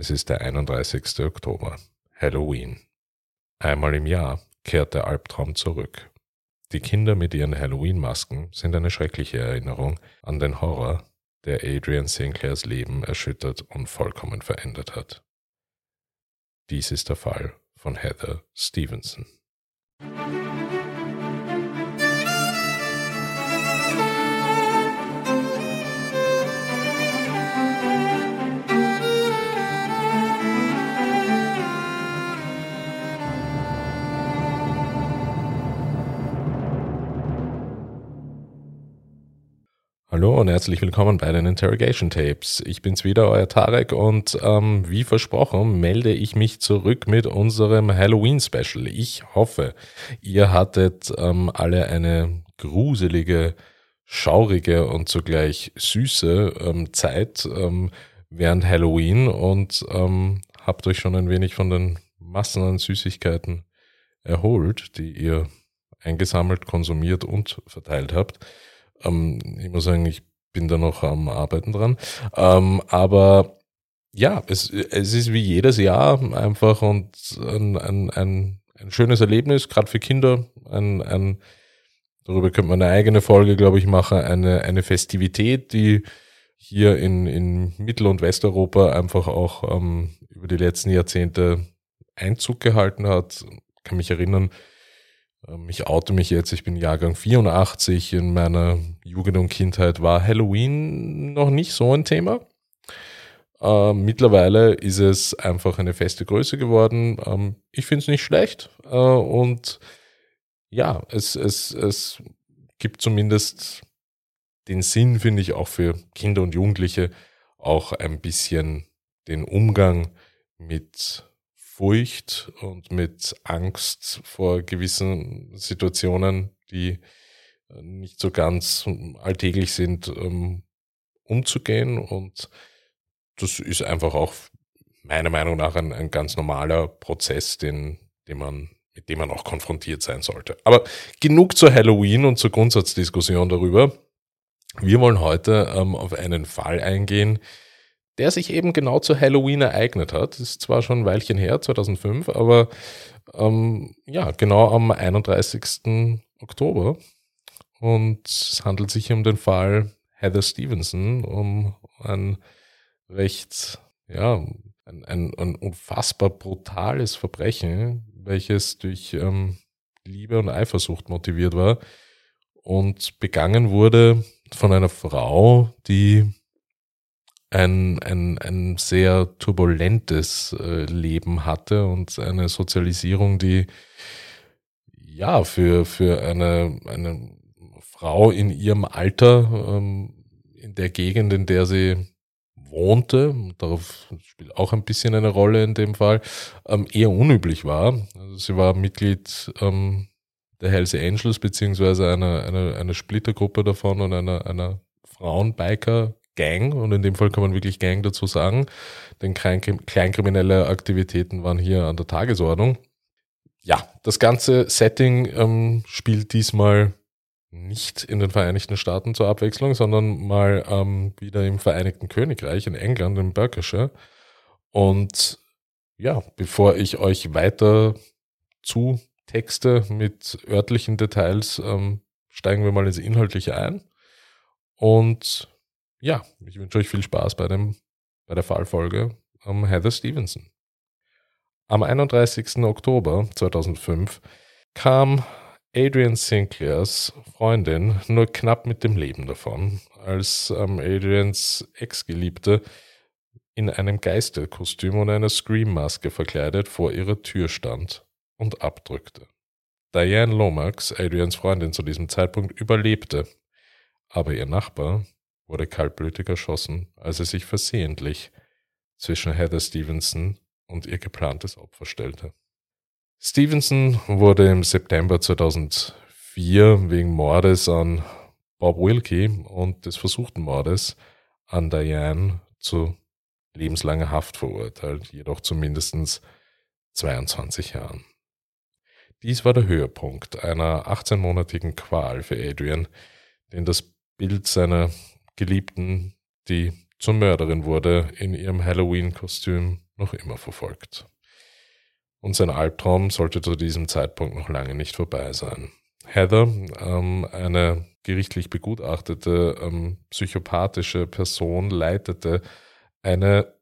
Es ist der 31. Oktober, Halloween. Einmal im Jahr kehrt der Albtraum zurück. Die Kinder mit ihren Halloween-Masken sind eine schreckliche Erinnerung an den Horror, der Adrian Sinclairs Leben erschüttert und vollkommen verändert hat. Dies ist der Fall von Heather Stevenson. Hallo und herzlich willkommen bei den Interrogation Tapes. Ich bin's wieder, euer Tarek und ähm, wie versprochen melde ich mich zurück mit unserem Halloween Special. Ich hoffe, ihr hattet ähm, alle eine gruselige, schaurige und zugleich süße ähm, Zeit ähm, während Halloween und ähm, habt euch schon ein wenig von den Massen an Süßigkeiten erholt, die ihr eingesammelt, konsumiert und verteilt habt. Ähm, ich muss sagen, ich bin da noch am Arbeiten dran. Ähm, aber ja, es, es ist wie jedes Jahr einfach und ein, ein, ein, ein schönes Erlebnis, gerade für Kinder. Ein, ein, darüber könnte man eine eigene Folge, glaube ich, machen. Eine, eine Festivität, die hier in, in Mittel- und Westeuropa einfach auch ähm, über die letzten Jahrzehnte Einzug gehalten hat. Ich kann mich erinnern, ich oute mich jetzt, ich bin Jahrgang 84. In meiner Jugend und Kindheit war Halloween noch nicht so ein Thema. Äh, mittlerweile ist es einfach eine feste Größe geworden. Ähm, ich finde es nicht schlecht. Äh, und ja, es, es, es gibt zumindest den Sinn, finde ich, auch für Kinder und Jugendliche, auch ein bisschen den Umgang mit Furcht und mit Angst vor gewissen Situationen, die äh, nicht so ganz alltäglich sind, ähm, umzugehen. Und das ist einfach auch meiner Meinung nach ein, ein ganz normaler Prozess, den, den man, mit dem man auch konfrontiert sein sollte. Aber genug zur Halloween und zur Grundsatzdiskussion darüber. Wir wollen heute ähm, auf einen Fall eingehen, der sich eben genau zu Halloween ereignet hat. Das ist zwar schon ein Weilchen her, 2005, aber ähm, ja, genau am 31. Oktober. Und es handelt sich um den Fall Heather Stevenson, um ein recht, ja, ein, ein, ein unfassbar brutales Verbrechen, welches durch ähm, Liebe und Eifersucht motiviert war und begangen wurde von einer Frau, die ein, ein, ein sehr turbulentes äh, Leben hatte und eine Sozialisierung, die ja für, für eine, eine Frau in ihrem Alter, ähm, in der Gegend, in der sie wohnte, darauf spielt auch ein bisschen eine Rolle in dem Fall, ähm, eher unüblich war. Also sie war Mitglied ähm, der Hells Angels beziehungsweise einer, einer, einer Splittergruppe davon und einer, einer Frauenbiker Gang und in dem Fall kann man wirklich Gang dazu sagen, denn kleinkriminelle Aktivitäten waren hier an der Tagesordnung. Ja, das ganze Setting ähm, spielt diesmal nicht in den Vereinigten Staaten zur Abwechslung, sondern mal ähm, wieder im Vereinigten Königreich, in England, in Berkshire. Und ja, bevor ich euch weiter zu Texte mit örtlichen Details, ähm, steigen wir mal ins Inhaltliche ein. Und ja, ich wünsche euch viel Spaß bei, dem, bei der Fallfolge um Heather Stevenson. Am 31. Oktober 2005 kam Adrian Sinclairs Freundin nur knapp mit dem Leben davon, als ähm, Adrians Ex-Geliebte in einem Geisterkostüm und einer Scream-Maske verkleidet vor ihrer Tür stand und abdrückte. Diane Lomax, Adrians Freundin zu diesem Zeitpunkt, überlebte, aber ihr Nachbar wurde kaltblütig erschossen, als er sich versehentlich zwischen Heather Stevenson und ihr geplantes Opfer stellte. Stevenson wurde im September 2004 wegen Mordes an Bob Wilkie und des versuchten Mordes an Diane zu lebenslanger Haft verurteilt, jedoch zu mindestens 22 Jahren. Dies war der Höhepunkt einer 18-monatigen Qual für Adrian, den das Bild seiner Geliebten, die zur Mörderin wurde, in ihrem Halloween-Kostüm noch immer verfolgt. Und sein Albtraum sollte zu diesem Zeitpunkt noch lange nicht vorbei sein. Heather, ähm, eine gerichtlich begutachtete ähm, psychopathische Person, leitete eine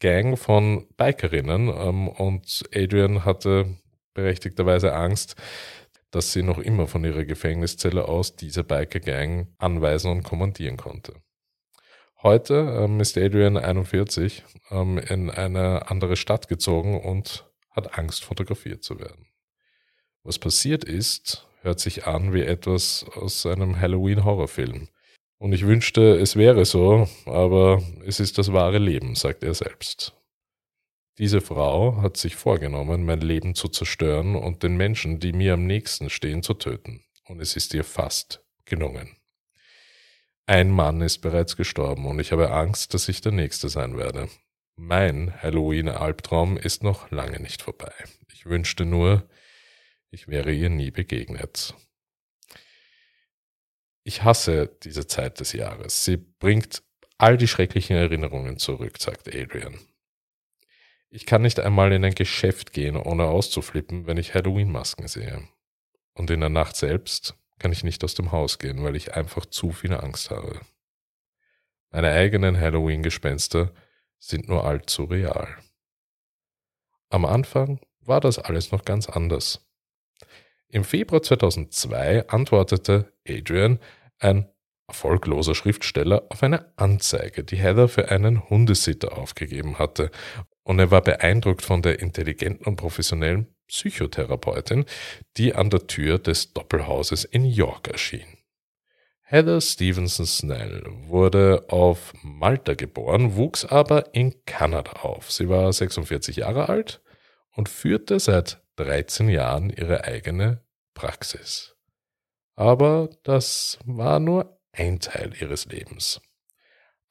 Gang von Bikerinnen ähm, und Adrian hatte berechtigterweise Angst, dass sie noch immer von ihrer Gefängniszelle aus diese Biker-Gang anweisen und kommandieren konnte. Heute ähm, ist Adrian 41 ähm, in eine andere Stadt gezogen und hat Angst, fotografiert zu werden. Was passiert ist, hört sich an wie etwas aus einem Halloween-Horrorfilm. Und ich wünschte, es wäre so, aber es ist das wahre Leben, sagt er selbst. Diese Frau hat sich vorgenommen, mein Leben zu zerstören und den Menschen, die mir am nächsten stehen, zu töten. Und es ist ihr fast gelungen. Ein Mann ist bereits gestorben und ich habe Angst, dass ich der Nächste sein werde. Mein Halloween-Albtraum ist noch lange nicht vorbei. Ich wünschte nur, ich wäre ihr nie begegnet. Ich hasse diese Zeit des Jahres. Sie bringt all die schrecklichen Erinnerungen zurück, sagt Adrian. Ich kann nicht einmal in ein Geschäft gehen, ohne auszuflippen, wenn ich Halloween-Masken sehe. Und in der Nacht selbst kann ich nicht aus dem Haus gehen, weil ich einfach zu viel Angst habe. Meine eigenen Halloween-Gespenster sind nur allzu real. Am Anfang war das alles noch ganz anders. Im Februar 2002 antwortete Adrian, ein erfolgloser Schriftsteller, auf eine Anzeige, die Heather für einen Hundesitter aufgegeben hatte, und er war beeindruckt von der intelligenten und professionellen Psychotherapeutin, die an der Tür des Doppelhauses in York erschien. Heather Stevenson Snell wurde auf Malta geboren, wuchs aber in Kanada auf. Sie war 46 Jahre alt und führte seit 13 Jahren ihre eigene Praxis. Aber das war nur ein Teil ihres Lebens.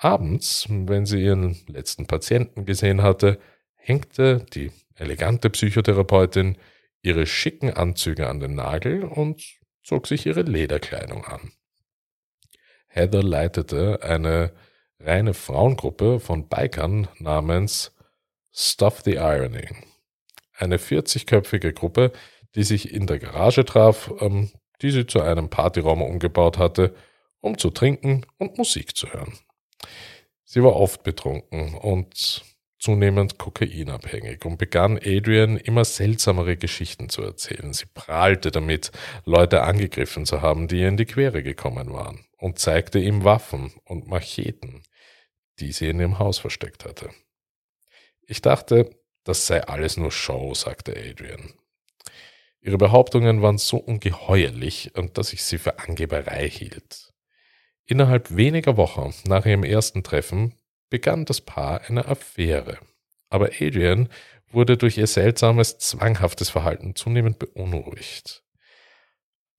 Abends, wenn sie ihren letzten Patienten gesehen hatte, hängte die elegante Psychotherapeutin ihre schicken Anzüge an den Nagel und zog sich ihre Lederkleidung an. Heather leitete eine reine Frauengruppe von Bikern namens Stuff the Irony. Eine 40-köpfige Gruppe, die sich in der Garage traf, ähm, die sie zu einem Partyraum umgebaut hatte, um zu trinken und Musik zu hören. Sie war oft betrunken und zunehmend kokainabhängig und begann Adrian immer seltsamere Geschichten zu erzählen. Sie prahlte damit, Leute angegriffen zu haben, die ihr in die Quere gekommen waren, und zeigte ihm Waffen und Macheten, die sie in ihrem Haus versteckt hatte. Ich dachte, das sei alles nur Show, sagte Adrian. Ihre Behauptungen waren so ungeheuerlich, dass ich sie für Angeberei hielt. Innerhalb weniger Wochen nach ihrem ersten Treffen begann das Paar eine Affäre. Aber Adrian wurde durch ihr seltsames, zwanghaftes Verhalten zunehmend beunruhigt.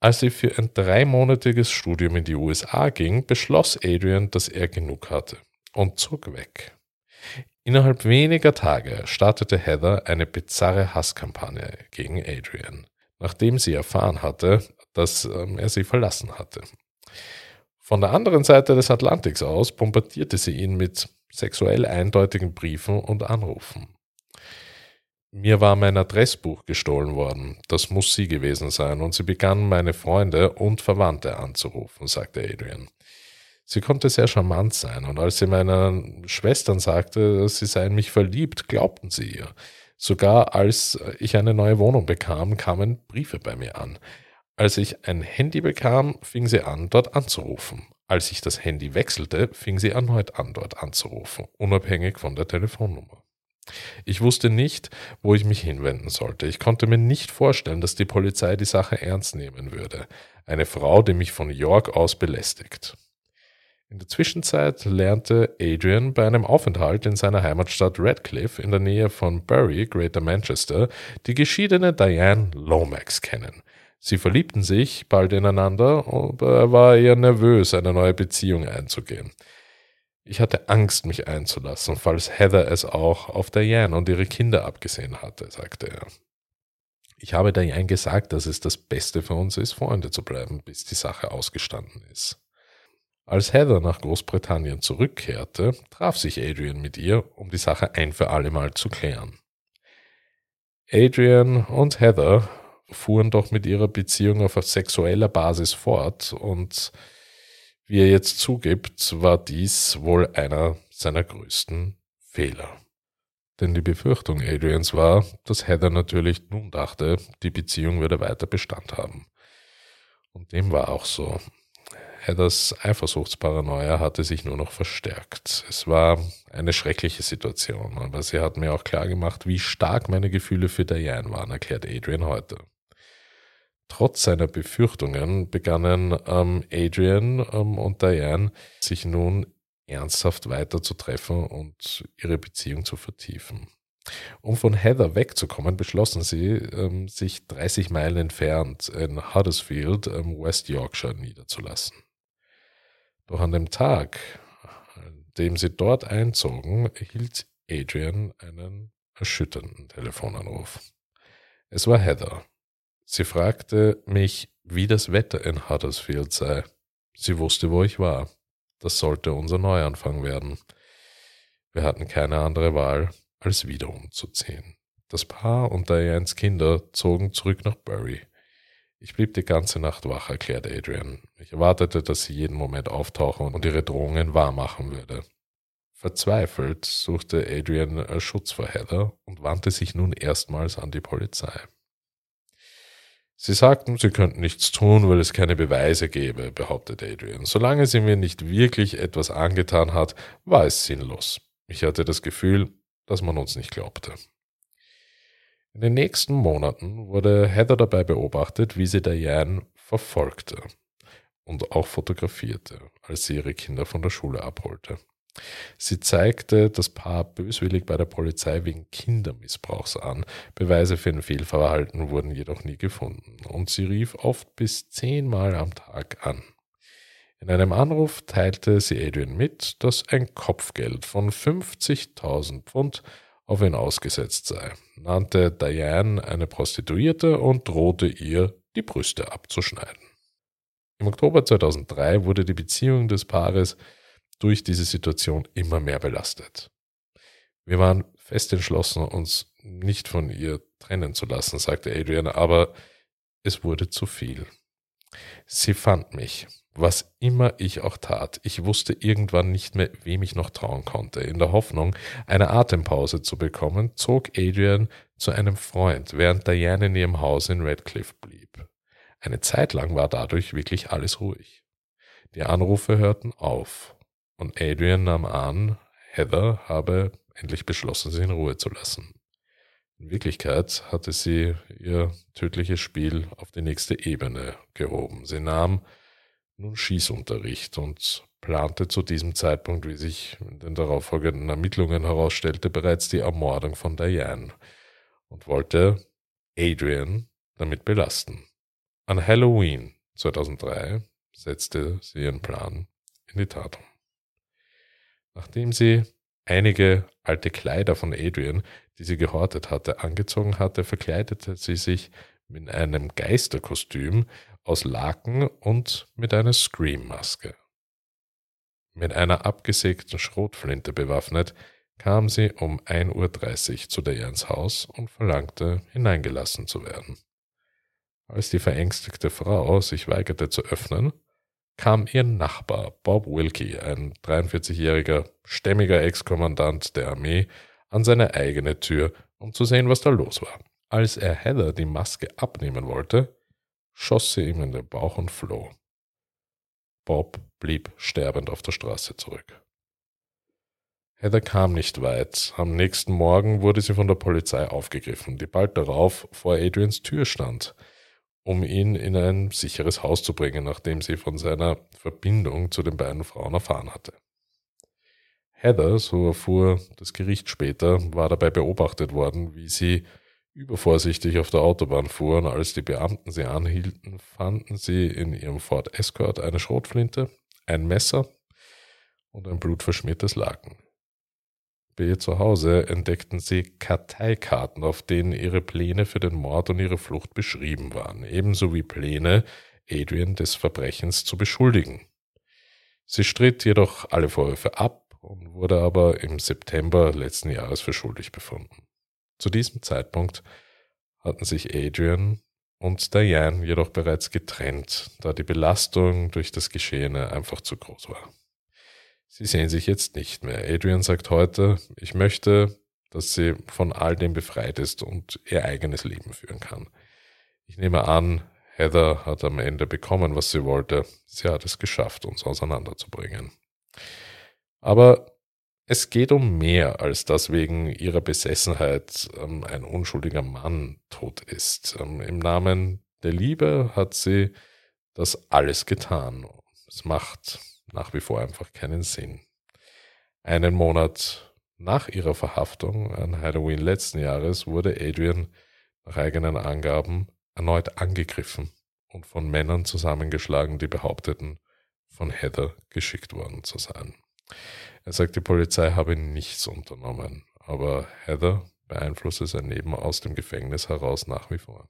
Als sie für ein dreimonatiges Studium in die USA ging, beschloss Adrian, dass er genug hatte und zog weg. Innerhalb weniger Tage startete Heather eine bizarre Hasskampagne gegen Adrian, nachdem sie erfahren hatte, dass ähm, er sie verlassen hatte. Von der anderen Seite des Atlantiks aus bombardierte sie ihn mit sexuell eindeutigen Briefen und Anrufen. Mir war mein Adressbuch gestohlen worden. Das muss sie gewesen sein. Und sie begann meine Freunde und Verwandte anzurufen, sagte Adrian. Sie konnte sehr charmant sein, und als sie meinen Schwestern sagte, sie seien mich verliebt, glaubten sie ihr. Sogar als ich eine neue Wohnung bekam, kamen Briefe bei mir an. Als ich ein Handy bekam, fing sie an, dort anzurufen. Als ich das Handy wechselte, fing sie erneut an, dort anzurufen, unabhängig von der Telefonnummer. Ich wusste nicht, wo ich mich hinwenden sollte. Ich konnte mir nicht vorstellen, dass die Polizei die Sache ernst nehmen würde. Eine Frau, die mich von York aus belästigt. In der Zwischenzeit lernte Adrian bei einem Aufenthalt in seiner Heimatstadt Radcliffe in der Nähe von Bury, Greater Manchester, die geschiedene Diane Lomax kennen. Sie verliebten sich bald ineinander, aber er war eher nervös, eine neue Beziehung einzugehen. Ich hatte Angst, mich einzulassen, falls Heather es auch auf Diane und ihre Kinder abgesehen hatte, sagte er. Ich habe Diane gesagt, dass es das Beste für uns ist, Freunde zu bleiben, bis die Sache ausgestanden ist. Als Heather nach Großbritannien zurückkehrte, traf sich Adrian mit ihr, um die Sache ein für allemal zu klären. Adrian und Heather fuhren doch mit ihrer Beziehung auf sexueller Basis fort und wie er jetzt zugibt, war dies wohl einer seiner größten Fehler. Denn die Befürchtung Adrians war, dass Heather natürlich nun dachte, die Beziehung würde weiter Bestand haben. Und dem war auch so. Heathers Eifersuchtsparanoia hatte sich nur noch verstärkt. Es war eine schreckliche Situation, aber sie hat mir auch klar gemacht, wie stark meine Gefühle für Diane waren, erklärt Adrian heute. Trotz seiner Befürchtungen begannen ähm, Adrian ähm, und Diane sich nun ernsthaft weiter zu treffen und ihre Beziehung zu vertiefen. Um von Heather wegzukommen, beschlossen sie, ähm, sich 30 Meilen entfernt in Huddersfield, ähm, West Yorkshire, niederzulassen. Doch an dem Tag, an dem sie dort einzogen, erhielt Adrian einen erschütternden Telefonanruf. Es war Heather. Sie fragte mich, wie das Wetter in Huddersfield sei. Sie wusste, wo ich war. Das sollte unser Neuanfang werden. Wir hatten keine andere Wahl, als wieder umzuziehen. Das Paar und Dianes Kinder zogen zurück nach Bury. Ich blieb die ganze Nacht wach, erklärte Adrian. Ich erwartete, dass sie jeden Moment auftauchen und ihre Drohungen wahrmachen würde. Verzweifelt suchte Adrian Schutz vor Heather und wandte sich nun erstmals an die Polizei. Sie sagten, sie könnten nichts tun, weil es keine Beweise gäbe, behauptete Adrian. Solange sie mir nicht wirklich etwas angetan hat, war es sinnlos. Ich hatte das Gefühl, dass man uns nicht glaubte. In den nächsten Monaten wurde Heather dabei beobachtet, wie sie Diane verfolgte und auch fotografierte, als sie ihre Kinder von der Schule abholte. Sie zeigte das Paar böswillig bei der Polizei wegen Kindermissbrauchs an. Beweise für ein Fehlverhalten wurden jedoch nie gefunden und sie rief oft bis zehnmal am Tag an. In einem Anruf teilte sie Adrian mit, dass ein Kopfgeld von 50.000 Pfund auf ihn ausgesetzt sei, nannte Diane eine Prostituierte und drohte ihr, die Brüste abzuschneiden. Im Oktober 2003 wurde die Beziehung des Paares durch diese Situation immer mehr belastet. Wir waren fest entschlossen, uns nicht von ihr trennen zu lassen, sagte Adrian, aber es wurde zu viel. Sie fand mich, was immer ich auch tat. Ich wusste irgendwann nicht mehr, wem ich noch trauen konnte. In der Hoffnung, eine Atempause zu bekommen, zog Adrian zu einem Freund, während Diane in ihrem Haus in Redcliffe blieb. Eine Zeit lang war dadurch wirklich alles ruhig. Die Anrufe hörten auf und Adrian nahm an, Heather habe endlich beschlossen, sie in Ruhe zu lassen. In Wirklichkeit hatte sie ihr tödliches Spiel auf die nächste Ebene gehoben. Sie nahm nun Schießunterricht und plante zu diesem Zeitpunkt, wie sich in den darauffolgenden Ermittlungen herausstellte, bereits die Ermordung von Diane und wollte Adrian damit belasten. An Halloween 2003 setzte sie ihren Plan in die Tat um. Nachdem sie einige alte Kleider von Adrian, die sie gehortet hatte, angezogen hatte, verkleidete sie sich mit einem Geisterkostüm aus Laken und mit einer Scream-Maske. Mit einer abgesägten Schrotflinte bewaffnet, kam sie um 1.30 Uhr zu Dianes Haus und verlangte, hineingelassen zu werden. Als die verängstigte Frau sich weigerte zu öffnen, kam ihr Nachbar Bob Wilkie, ein 43-jähriger, stämmiger Ex-Kommandant der Armee, an seine eigene Tür, um zu sehen, was da los war. Als er Heather die Maske abnehmen wollte, schoss sie ihm in den Bauch und floh. Bob blieb sterbend auf der Straße zurück. Heather kam nicht weit. Am nächsten Morgen wurde sie von der Polizei aufgegriffen, die bald darauf vor Adrians Tür stand um ihn in ein sicheres Haus zu bringen, nachdem sie von seiner Verbindung zu den beiden Frauen erfahren hatte. Heather, so erfuhr das Gericht später, war dabei beobachtet worden, wie sie übervorsichtig auf der Autobahn fuhren. Als die Beamten sie anhielten, fanden sie in ihrem Ford Escort eine Schrotflinte, ein Messer und ein blutverschmiertes Laken. Bei ihr zu Hause entdeckten sie Karteikarten, auf denen ihre Pläne für den Mord und ihre Flucht beschrieben waren, ebenso wie Pläne, Adrian des Verbrechens zu beschuldigen. Sie stritt jedoch alle Vorwürfe ab und wurde aber im September letzten Jahres für schuldig befunden. Zu diesem Zeitpunkt hatten sich Adrian und Diane jedoch bereits getrennt, da die Belastung durch das Geschehene einfach zu groß war. Sie sehen sich jetzt nicht mehr. Adrian sagt heute, ich möchte, dass sie von all dem befreit ist und ihr eigenes Leben führen kann. Ich nehme an, Heather hat am Ende bekommen, was sie wollte. Sie hat es geschafft, uns auseinanderzubringen. Aber es geht um mehr, als dass wegen ihrer Besessenheit ähm, ein unschuldiger Mann tot ist. Ähm, Im Namen der Liebe hat sie das alles getan. Es macht nach wie vor einfach keinen Sinn. Einen Monat nach ihrer Verhaftung an Halloween letzten Jahres wurde Adrian nach eigenen Angaben erneut angegriffen und von Männern zusammengeschlagen, die behaupteten, von Heather geschickt worden zu sein. Er sagt, die Polizei habe nichts unternommen, aber Heather beeinflusse sein Leben aus dem Gefängnis heraus nach wie vor.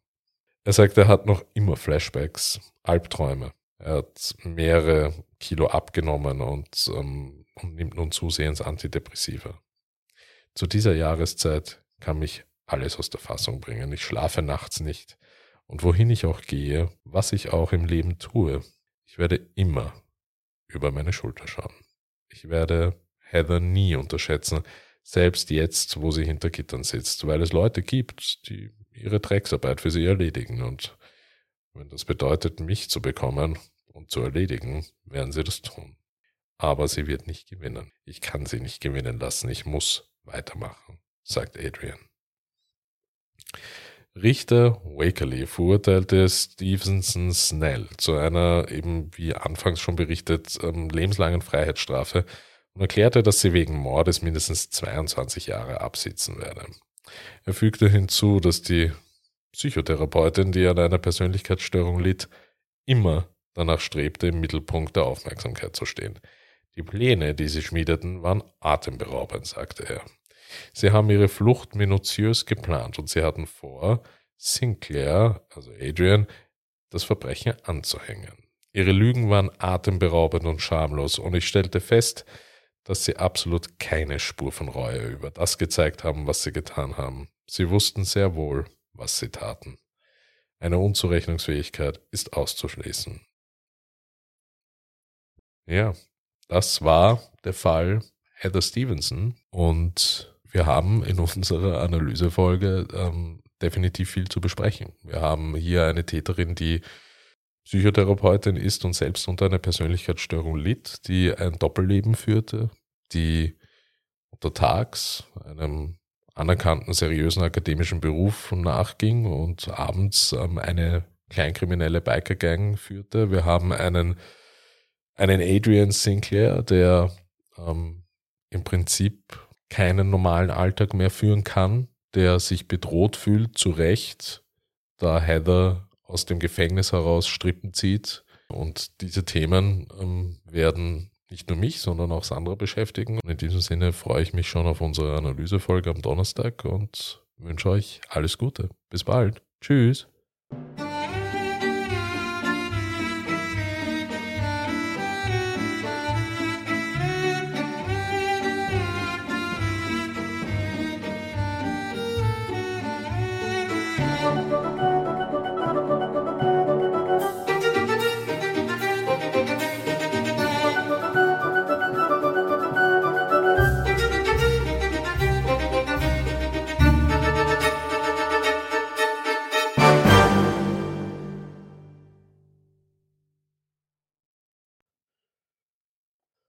Er sagt, er hat noch immer Flashbacks, Albträume. Er hat mehrere Kilo abgenommen und, ähm, und nimmt nun zusehends Antidepressiva. Zu dieser Jahreszeit kann mich alles aus der Fassung bringen. Ich schlafe nachts nicht. Und wohin ich auch gehe, was ich auch im Leben tue, ich werde immer über meine Schulter schauen. Ich werde Heather nie unterschätzen, selbst jetzt, wo sie hinter Gittern sitzt, weil es Leute gibt, die ihre Drecksarbeit für sie erledigen. Und wenn das bedeutet, mich zu bekommen und zu erledigen, werden sie das tun. Aber sie wird nicht gewinnen. Ich kann sie nicht gewinnen lassen. Ich muss weitermachen, sagt Adrian. Richter Wakerley verurteilte Stevenson Snell zu einer, eben wie anfangs schon berichtet, ähm, lebenslangen Freiheitsstrafe und erklärte, dass sie wegen Mordes mindestens 22 Jahre absitzen werde. Er fügte hinzu, dass die Psychotherapeutin, die an einer Persönlichkeitsstörung litt, immer danach strebte, im Mittelpunkt der Aufmerksamkeit zu stehen. Die Pläne, die sie schmiedeten, waren atemberaubend, sagte er. Sie haben ihre Flucht minutiös geplant und sie hatten vor, Sinclair, also Adrian, das Verbrechen anzuhängen. Ihre Lügen waren atemberaubend und schamlos und ich stellte fest, dass sie absolut keine Spur von Reue über das gezeigt haben, was sie getan haben. Sie wussten sehr wohl, was sie taten. Eine Unzurechnungsfähigkeit ist auszuschließen. Ja, das war der Fall Heather Stevenson und wir haben in unserer Analysefolge ähm, definitiv viel zu besprechen. Wir haben hier eine Täterin, die Psychotherapeutin ist und selbst unter einer Persönlichkeitsstörung litt, die ein Doppelleben führte, die untertags einem anerkannten, seriösen akademischen Beruf nachging und abends ähm, eine kleinkriminelle Bikergang führte. Wir haben einen, einen Adrian Sinclair, der ähm, im Prinzip keinen normalen Alltag mehr führen kann, der sich bedroht fühlt, zu Recht, da Heather aus dem Gefängnis heraus Strippen zieht. Und diese Themen ähm, werden nicht nur mich, sondern auch Sandra beschäftigen. Und in diesem Sinne freue ich mich schon auf unsere Analysefolge am Donnerstag und wünsche euch alles Gute. Bis bald. Tschüss.